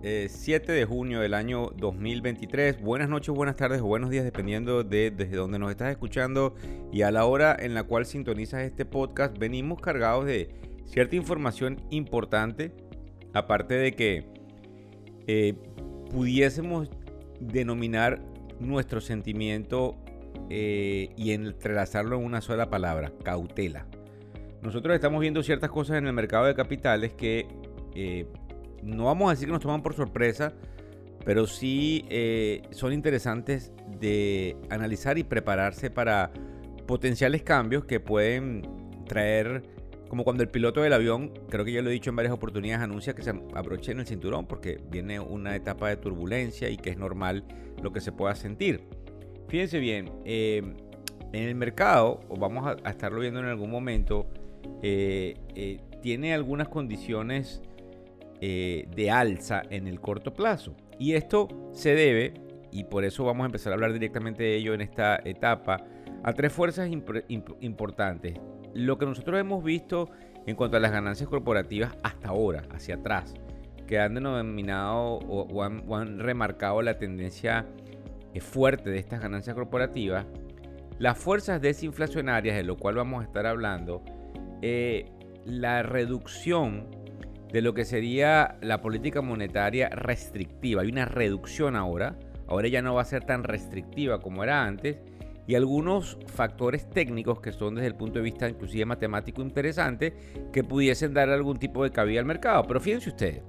Miércoles 7 de junio del año 2023. Buenas noches, buenas tardes o buenos días, dependiendo de desde donde nos estás escuchando y a la hora en la cual sintonizas este podcast. Venimos cargados de cierta información importante, aparte de que eh, pudiésemos denominar nuestro sentimiento eh, y entrelazarlo en una sola palabra, cautela. Nosotros estamos viendo ciertas cosas en el mercado de capitales que eh, no vamos a decir que nos toman por sorpresa, pero sí eh, son interesantes de analizar y prepararse para potenciales cambios que pueden traer, como cuando el piloto del avión, creo que ya lo he dicho en varias oportunidades, anuncia que se abroche en el cinturón porque viene una etapa de turbulencia y que es normal lo que se pueda sentir. Fíjense bien, eh, en el mercado, o vamos a, estarlo viendo en algún momento, eh, tiene algunas condiciones eh, de alza en el corto plazo. Y esto se debe, y por eso vamos a empezar a hablar directamente de ello en esta etapa, a tres fuerzas importantes. Lo que nosotros hemos visto en cuanto a las ganancias corporativas hasta ahora, hacia atrás, que han denominado o, han, remarcado la tendencia eh, fuerte de estas ganancias corporativas, las fuerzas desinflacionarias, de lo cual vamos a estar hablando, eh, la reducción de lo que sería la política monetaria restrictiva. Hay una reducción ahora. Ahora ya no va a ser tan restrictiva como era antes. Y algunos factores técnicos que son desde el punto de vista inclusive matemático interesantes que pudiesen dar algún tipo de cabida al mercado. Pero fíjense ustedes,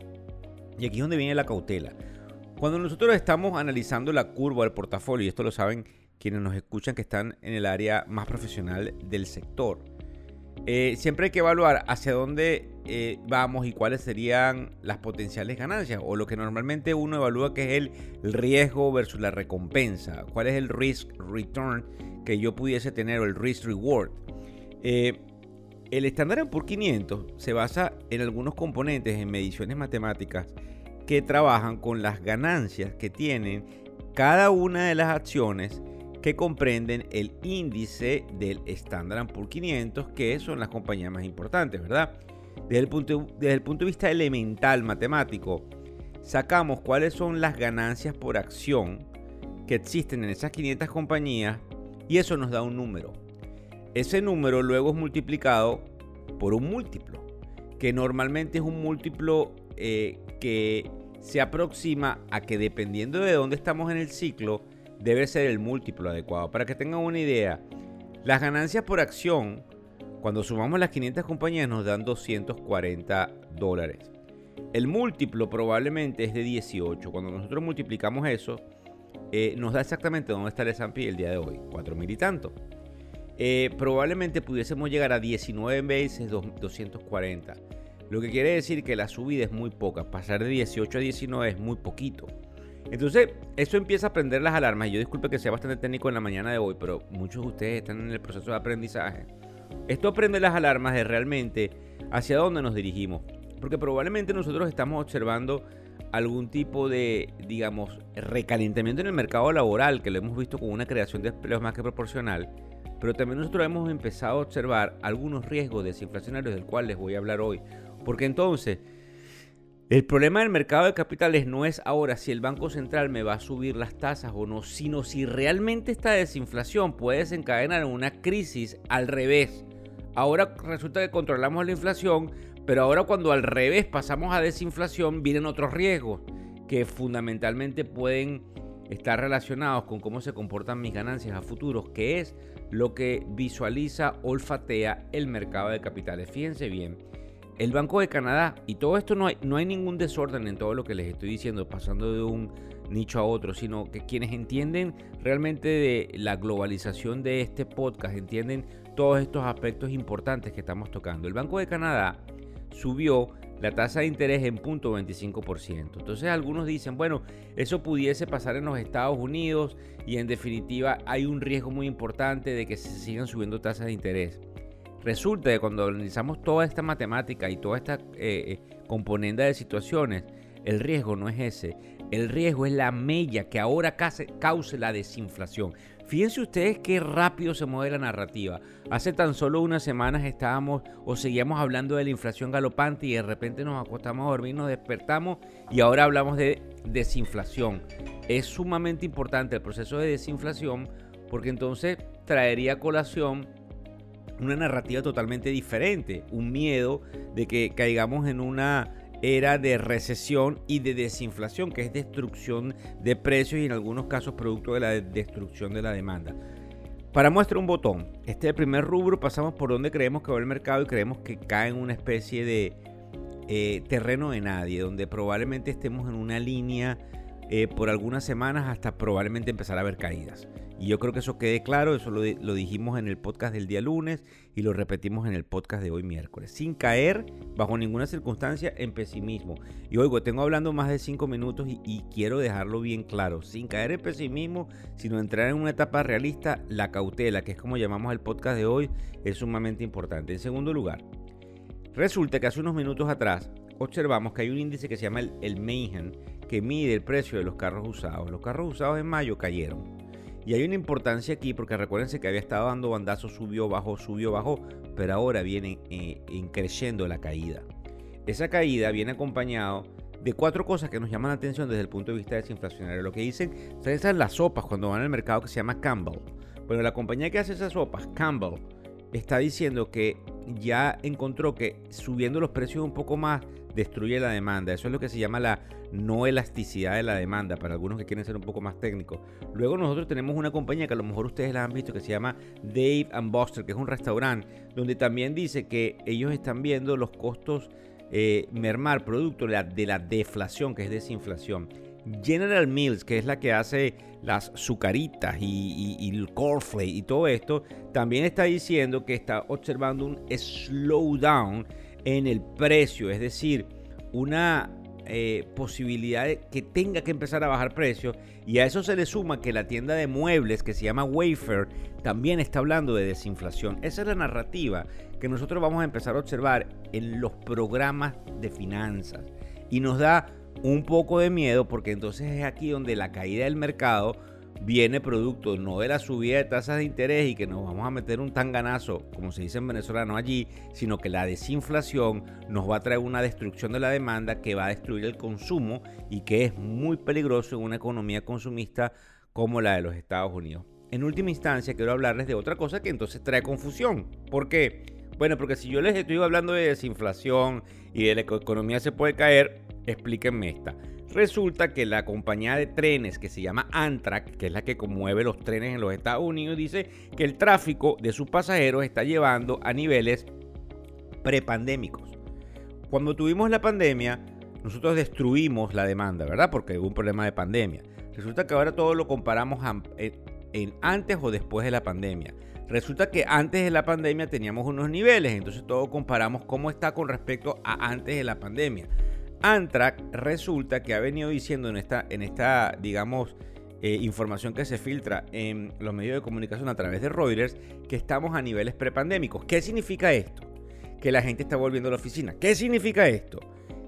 y aquí es donde viene la cautela. Cuando nosotros estamos analizando la curva del portafolio, y esto lo saben quienes nos escuchan que están en el área más profesional del sector, eh, siempre hay que evaluar hacia dónde eh, vamos y cuáles serían las potenciales ganancias o lo que normalmente uno evalúa que es el riesgo versus la recompensa, cuál es el risk return que yo pudiese tener o el risk reward. Eh, el estándar por 500 se basa en algunos componentes en mediciones matemáticas que trabajan con las ganancias que tienen cada una de las acciones que comprenden el índice del Standard Poor's 500, que son las compañías más importantes, ¿verdad? Desde el, punto, desde el punto de vista elemental matemático, sacamos cuáles son las ganancias por acción que existen en esas 500 compañías y eso nos da un número. Ese número luego es multiplicado por un múltiplo, que normalmente es un múltiplo eh, que se aproxima a que dependiendo de dónde estamos en el ciclo, debe ser el múltiplo adecuado. Para que tengan una idea, las ganancias por acción, cuando sumamos las 500 compañías, nos dan 240 dólares. El múltiplo probablemente es de 18. Cuando nosotros multiplicamos eso, eh, nos da exactamente dónde está el S&P el día de hoy, 4 mil y tanto. Eh, probablemente pudiésemos llegar a 19 veces 240. Lo que quiere decir que la subida es muy poca. Pasar de 18 a 19 es muy poquito. Entonces, eso empieza a prender las alarmas. Y yo disculpe que sea bastante técnico en la mañana de hoy, pero muchos de ustedes están en el proceso de aprendizaje. Esto prende las alarmas de realmente hacia dónde nos dirigimos. Porque probablemente nosotros estamos observando algún tipo de, digamos, recalentamiento en el mercado laboral, que lo hemos visto con una creación de empleos más que proporcional. Pero también nosotros hemos empezado a observar algunos riesgos desinflacionarios del cual les voy a hablar hoy. Porque entonces, el problema del mercado de capitales no es ahora si el Banco Central me va a subir las tasas o no, sino si realmente esta desinflación puede desencadenar una crisis al revés. Ahora resulta que controlamos la inflación, pero ahora cuando al revés pasamos a desinflación vienen otros riesgos que fundamentalmente pueden estar relacionados con cómo se comportan mis ganancias a futuros, que es lo que visualiza, olfatea el mercado de capitales. Fíjense bien el Banco de Canadá, y todo esto no hay, no hay ningún desorden en todo lo que les estoy diciendo, pasando de un nicho a otro, sino que quienes entienden realmente de la globalización de este podcast, entienden todos estos aspectos importantes que estamos tocando. El Banco de Canadá subió la tasa de interés en 0.25%. Entonces algunos dicen, bueno, eso pudiese pasar en los Estados Unidos y en definitiva hay un riesgo muy importante de que se sigan subiendo tasas de interés. Resulta que cuando analizamos toda esta matemática y toda esta eh, eh, componenda de situaciones, el riesgo no es ese. El riesgo es la mella que ahora cause la desinflación. Fíjense ustedes qué rápido se mueve la narrativa. Hace tan solo unas semanas estábamos o seguíamos hablando de la inflación galopante y de repente nos acostamos a dormir, nos despertamos y ahora hablamos de desinflación. Es sumamente importante el proceso de desinflación porque entonces traería colación una narrativa totalmente diferente, un miedo de que caigamos en una era de recesión y de desinflación, que es destrucción de precios y en algunos casos producto de la destrucción de la demanda. Para muestra un botón, este primer rubro, pasamos por donde creemos que va el mercado y creemos que cae en una especie de eh, terreno de nadie, donde probablemente estemos en una línea eh, por algunas semanas hasta probablemente empezar a ver caídas. Y yo creo que eso quede claro, eso lo, dijimos en el podcast del día lunes y lo repetimos en el podcast de hoy miércoles, sin caer bajo ninguna circunstancia en pesimismo. Y oigo, tengo hablando más de cinco minutos y, y quiero dejarlo bien claro, sin caer en pesimismo, sino entrar en una etapa realista, la cautela, que es como llamamos el podcast de hoy, es sumamente importante. En segundo lugar, resulta que hace unos minutos atrás observamos que hay un índice que se llama el, el que mide el precio de los carros usados. Los carros usados en mayo cayeron y hay una importancia aquí porque recuérdense que había estado dando bandazos, subió, bajó, subió, bajó, pero ahora viene eh, creciendo la caída. Esa caída viene acompañado de cuatro cosas que nos llaman la atención desde el punto de vista desinflacionario. Lo que dicen, esas las sopas cuando van al mercado que se llama Campbell. Bueno, la compañía que hace esas sopas, Campbell, está diciendo que ya encontró que subiendo los precios un poco más destruye la demanda. Eso es lo que se llama la no elasticidad de la demanda, para algunos que quieren ser un poco más técnicos. Luego nosotros tenemos una compañía que a lo mejor ustedes la han visto que se llama Dave and Buster, que es un restaurante donde también dice que ellos están viendo los costos eh, mermar producto de la, de la deflación, que es desinflación. General Mills, que es la que hace las sucaritas y, y, el cornflake y todo esto, también está diciendo que está observando un slowdown en el precio, es decir, una eh, posibilidad de que tenga que empezar a bajar precios y a eso se le suma que la tienda de muebles que se llama Wayfair también está hablando de desinflación. Esa es la narrativa que nosotros vamos a empezar a observar en los programas de finanzas y nos da un poco de miedo porque entonces es aquí donde la caída del mercado viene producto no de la subida de tasas de interés y que nos vamos a meter un tanganazo, como se dice en venezolano allí, sino que la desinflación nos va a traer una destrucción de la demanda que va a destruir el consumo y que es muy peligroso en una economía consumista como la de los Estados Unidos. En última instancia, quiero hablarles de otra cosa que entonces trae confusión. ¿Por qué? Bueno, porque si yo les estoy hablando de desinflación y de la economía se puede caer, explíquenme esta. Resulta que la compañía de trenes que se llama Amtrak, que es la que conmueve los trenes en los Estados Unidos, dice que el tráfico de sus pasajeros está llevando a niveles prepandémicos. Cuando tuvimos la pandemia, nosotros destruimos la demanda, ¿verdad? Porque hubo un problema de pandemia. Resulta que ahora todo lo comparamos en antes o después de la pandemia. Resulta que antes de la pandemia teníamos unos niveles, entonces todo comparamos cómo está con respecto a antes de la pandemia. Antrac resulta que ha venido diciendo en esta, en esta digamos, eh, información que se filtra en los medios de comunicación a través de Reuters, que estamos a niveles prepandémicos. ¿Qué significa esto? Que la gente está volviendo a la oficina. ¿Qué significa esto?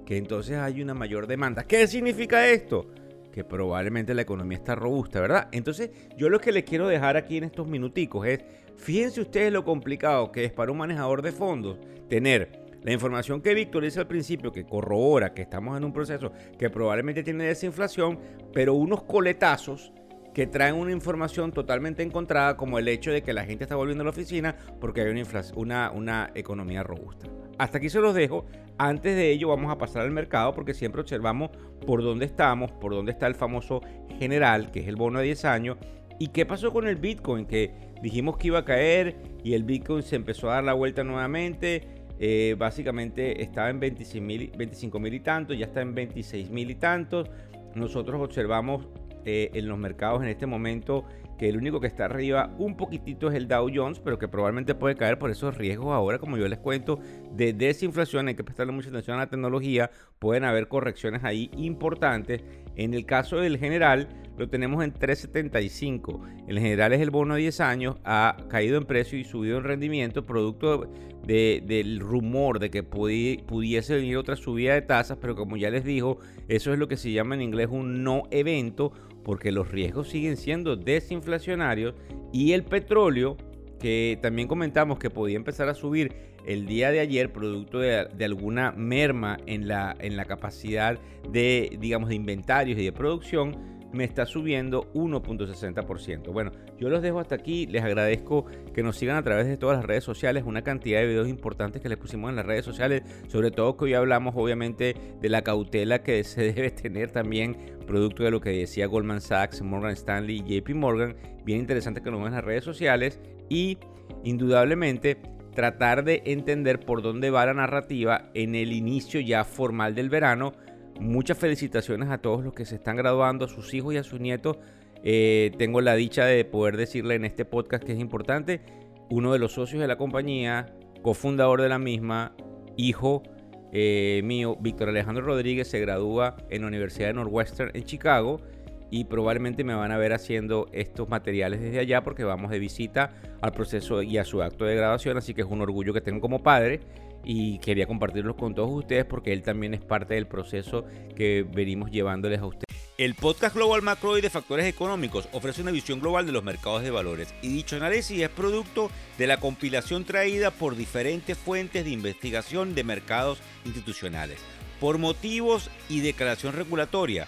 Que entonces hay una mayor demanda. ¿Qué significa esto? Que probablemente la economía está robusta, ¿verdad? Entonces, yo lo que les quiero dejar aquí en estos minuticos es, fíjense ustedes lo complicado que es para un manejador de fondos tener la información que Víctor dice al principio, que corrobora que estamos en un proceso que probablemente tiene desinflación, pero unos coletazos que traen una información totalmente encontrada, como el hecho de que la gente está volviendo a la oficina porque hay una, una, una economía robusta. Hasta aquí se los dejo. Antes de ello vamos a pasar al mercado porque siempre observamos por dónde estamos, por dónde está el famoso general, que es el bono de 10 años, y qué pasó con el Bitcoin, que dijimos que iba a caer y el Bitcoin se empezó a dar la vuelta nuevamente eh, básicamente estaba en 25 mil y tantos, ya está en 26 mil y tantos. Nosotros observamos eh, en los mercados en este momento que el único que está arriba un poquitito es el Dow Jones, pero que probablemente puede caer por esos riesgos ahora, como yo les cuento, de desinflación. Hay que prestarle mucha atención a la tecnología. Pueden haber correcciones ahí importantes. En el caso del general, lo tenemos en 375. El general es el bono de 10 años, ha caído en precio y subido en rendimiento, producto del rumor de que pudiese venir otra subida de tasas, pero como ya les dijo, eso es lo que se llama en inglés un no evento porque los riesgos siguen siendo desinflacionarios y el petróleo, que también comentamos que podía empezar a subir el día de ayer producto de, alguna merma en la, en la capacidad de, digamos, de inventarios y de producción, me está subiendo 1.60%. Bueno, yo los dejo hasta aquí. Les agradezco que nos sigan a través de todas las redes sociales. Una cantidad de videos importantes que les pusimos en las redes sociales. Sobre todo que hoy hablamos obviamente de la cautela que se debe tener también producto de lo que decía Goldman Sachs, Morgan Stanley y JP Morgan. Bien interesante que nos vean en las redes sociales. Y indudablemente tratar de entender por dónde va la narrativa en el inicio ya formal del verano Muchas felicitaciones a todos los que se están graduando, a sus hijos y a sus nietos. Eh, tengo la dicha de poder decirle en este podcast que es importante. Uno de los socios de la compañía, cofundador de la misma, hijo eh, mío, Víctor Alejandro Rodríguez, se gradúa en la Universidad de Northwestern en Chicago y probablemente me van a ver haciendo estos materiales desde allá porque vamos de visita al proceso y a su acto de graduación, así que es un orgullo que tengo como padre y quería compartirlos con todos ustedes porque él también es parte del proceso que venimos llevándoles a ustedes. El podcast Global Macro y de Factores Económicos ofrece una visión global de los mercados de valores y dicho análisis es producto de la compilación traída por diferentes fuentes de investigación de mercados institucionales. Por motivos y declaración regulatoria,